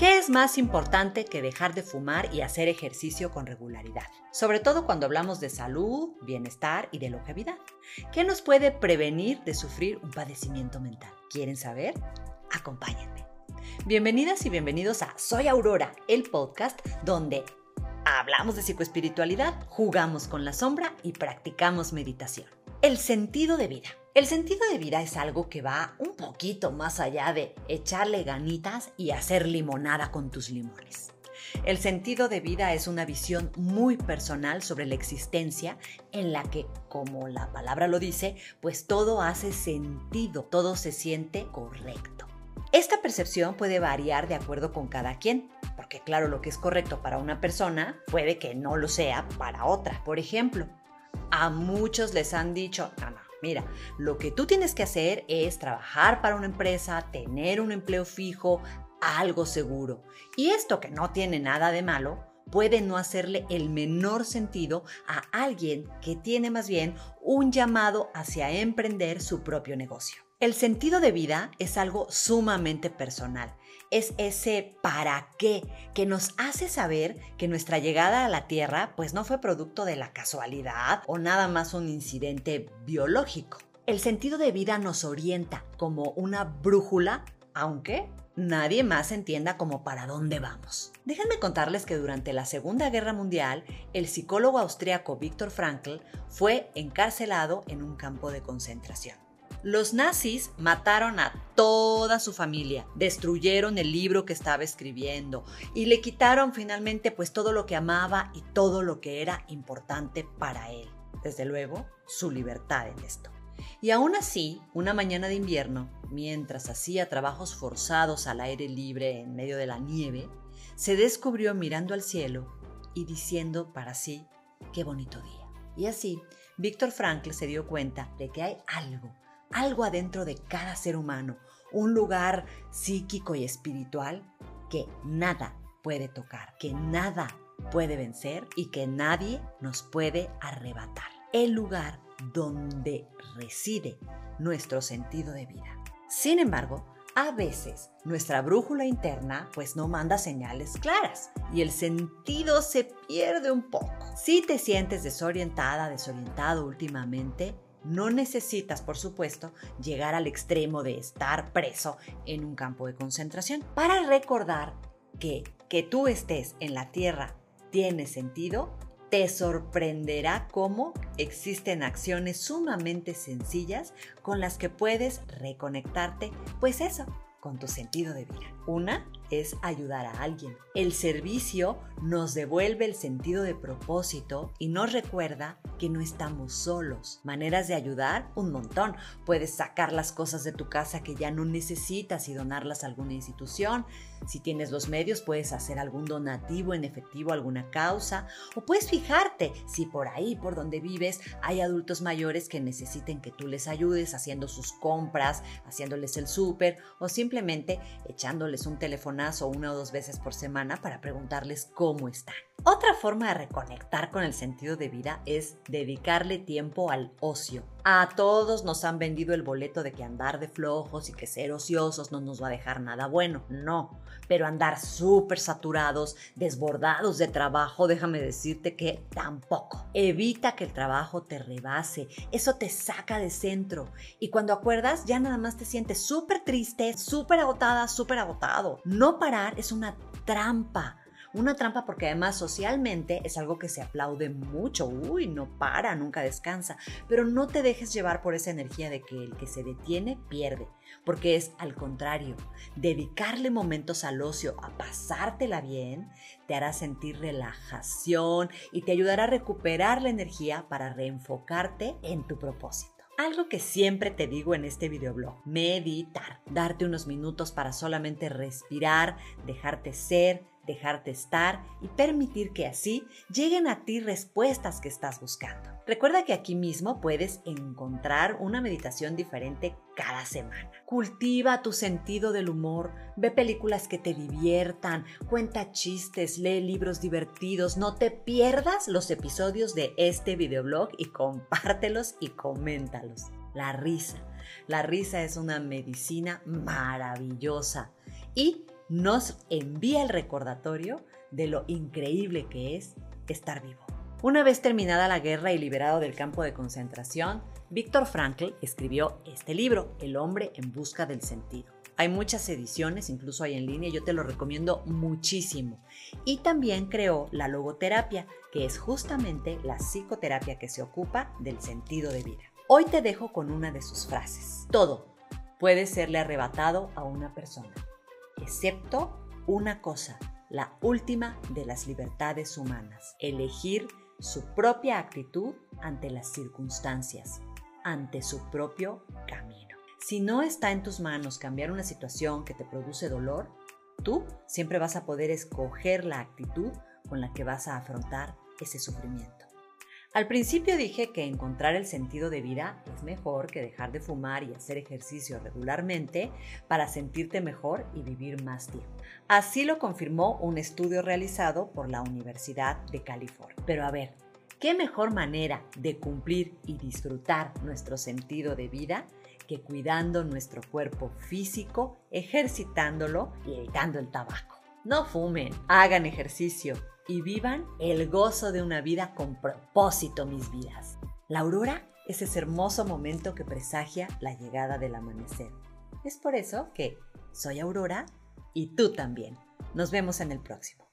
¿Qué es más importante que dejar de fumar y hacer ejercicio con regularidad? Sobre todo cuando hablamos de salud, bienestar y de longevidad. ¿Qué nos puede prevenir de sufrir un padecimiento mental? ¿Quieren saber? Acompáñenme. Bienvenidas y bienvenidos a Soy Aurora, el podcast donde hablamos de psicoespiritualidad, jugamos con la sombra y practicamos meditación. El sentido de vida. El sentido de vida es algo que va un poquito más allá de echarle ganitas y hacer limonada con tus limones. El sentido de vida es una visión muy personal sobre la existencia en la que, como la palabra lo dice, pues todo hace sentido, todo se siente correcto. Esta percepción puede variar de acuerdo con cada quien, porque claro, lo que es correcto para una persona puede que no lo sea para otra. Por ejemplo, a muchos les han dicho, no, no, Mira, lo que tú tienes que hacer es trabajar para una empresa, tener un empleo fijo, algo seguro. Y esto que no tiene nada de malo, puede no hacerle el menor sentido a alguien que tiene más bien un llamado hacia emprender su propio negocio. El sentido de vida es algo sumamente personal. Es ese para qué que nos hace saber que nuestra llegada a la Tierra pues no fue producto de la casualidad o nada más un incidente biológico. El sentido de vida nos orienta como una brújula, aunque nadie más entienda como para dónde vamos. Déjenme contarles que durante la Segunda Guerra Mundial, el psicólogo austriaco Viktor Frankl fue encarcelado en un campo de concentración. Los nazis mataron a toda su familia, destruyeron el libro que estaba escribiendo y le quitaron finalmente pues todo lo que amaba y todo lo que era importante para él. Desde luego, su libertad en esto. Y aún así, una mañana de invierno, mientras hacía trabajos forzados al aire libre en medio de la nieve, se descubrió mirando al cielo y diciendo para sí, qué bonito día. Y así, Víctor Frankl se dio cuenta de que hay algo algo adentro de cada ser humano, un lugar psíquico y espiritual que nada puede tocar, que nada puede vencer y que nadie nos puede arrebatar. El lugar donde reside nuestro sentido de vida. Sin embargo, a veces nuestra brújula interna pues no manda señales claras y el sentido se pierde un poco. Si te sientes desorientada, desorientado últimamente, no necesitas, por supuesto, llegar al extremo de estar preso en un campo de concentración. Para recordar que que tú estés en la Tierra tiene sentido, te sorprenderá cómo existen acciones sumamente sencillas con las que puedes reconectarte, pues eso, con tu sentido de vida. Una es ayudar a alguien. El servicio nos devuelve el sentido de propósito y nos recuerda que no estamos solos. Maneras de ayudar, un montón. Puedes sacar las cosas de tu casa que ya no necesitas y donarlas a alguna institución. Si tienes los medios, puedes hacer algún donativo en efectivo a alguna causa. O puedes fijarte si por ahí, por donde vives, hay adultos mayores que necesiten que tú les ayudes haciendo sus compras, haciéndoles el súper o simplemente echándoles un telefonazo una o dos veces por semana para preguntarles cómo están. Otra forma de reconectar con el sentido de vida es dedicarle tiempo al ocio. A todos nos han vendido el boleto de que andar de flojos y que ser ociosos no nos va a dejar nada bueno. No, pero andar súper saturados, desbordados de trabajo, déjame decirte que tampoco. Evita que el trabajo te rebase, eso te saca de centro. Y cuando acuerdas, ya nada más te sientes súper triste, súper agotada, súper agotado. No parar es una trampa una trampa porque además socialmente es algo que se aplaude mucho. Uy, no para, nunca descansa. Pero no te dejes llevar por esa energía de que el que se detiene pierde. Porque es al contrario. Dedicarle momentos al ocio, a pasártela bien, te hará sentir relajación y te ayudará a recuperar la energía para reenfocarte en tu propósito. Algo que siempre te digo en este videoblog, meditar, darte unos minutos para solamente respirar, dejarte ser, dejarte estar y permitir que así lleguen a ti respuestas que estás buscando. Recuerda que aquí mismo puedes encontrar una meditación diferente cada semana. Cultiva tu sentido del humor, ve películas que te diviertan, cuenta chistes, lee libros divertidos, no te pierdas los episodios de este videoblog y compártelos y coméntalos. La risa. La risa es una medicina maravillosa y nos envía el recordatorio de lo increíble que es estar vivo. Una vez terminada la guerra y liberado del campo de concentración, Víctor Frankl escribió este libro, El hombre en busca del sentido. Hay muchas ediciones, incluso hay en línea, yo te lo recomiendo muchísimo. Y también creó la logoterapia, que es justamente la psicoterapia que se ocupa del sentido de vida. Hoy te dejo con una de sus frases. Todo puede serle arrebatado a una persona, excepto una cosa, la última de las libertades humanas, elegir su propia actitud ante las circunstancias, ante su propio camino. Si no está en tus manos cambiar una situación que te produce dolor, tú siempre vas a poder escoger la actitud con la que vas a afrontar ese sufrimiento. Al principio dije que encontrar el sentido de vida es mejor que dejar de fumar y hacer ejercicio regularmente para sentirte mejor y vivir más tiempo. Así lo confirmó un estudio realizado por la Universidad de California. Pero a ver, ¿qué mejor manera de cumplir y disfrutar nuestro sentido de vida que cuidando nuestro cuerpo físico, ejercitándolo y evitando el tabaco. No fumen, hagan ejercicio y vivan el gozo de una vida con propósito, mis vidas. La aurora es ese hermoso momento que presagia la llegada del amanecer. Es por eso que soy Aurora y tú también. Nos vemos en el próximo.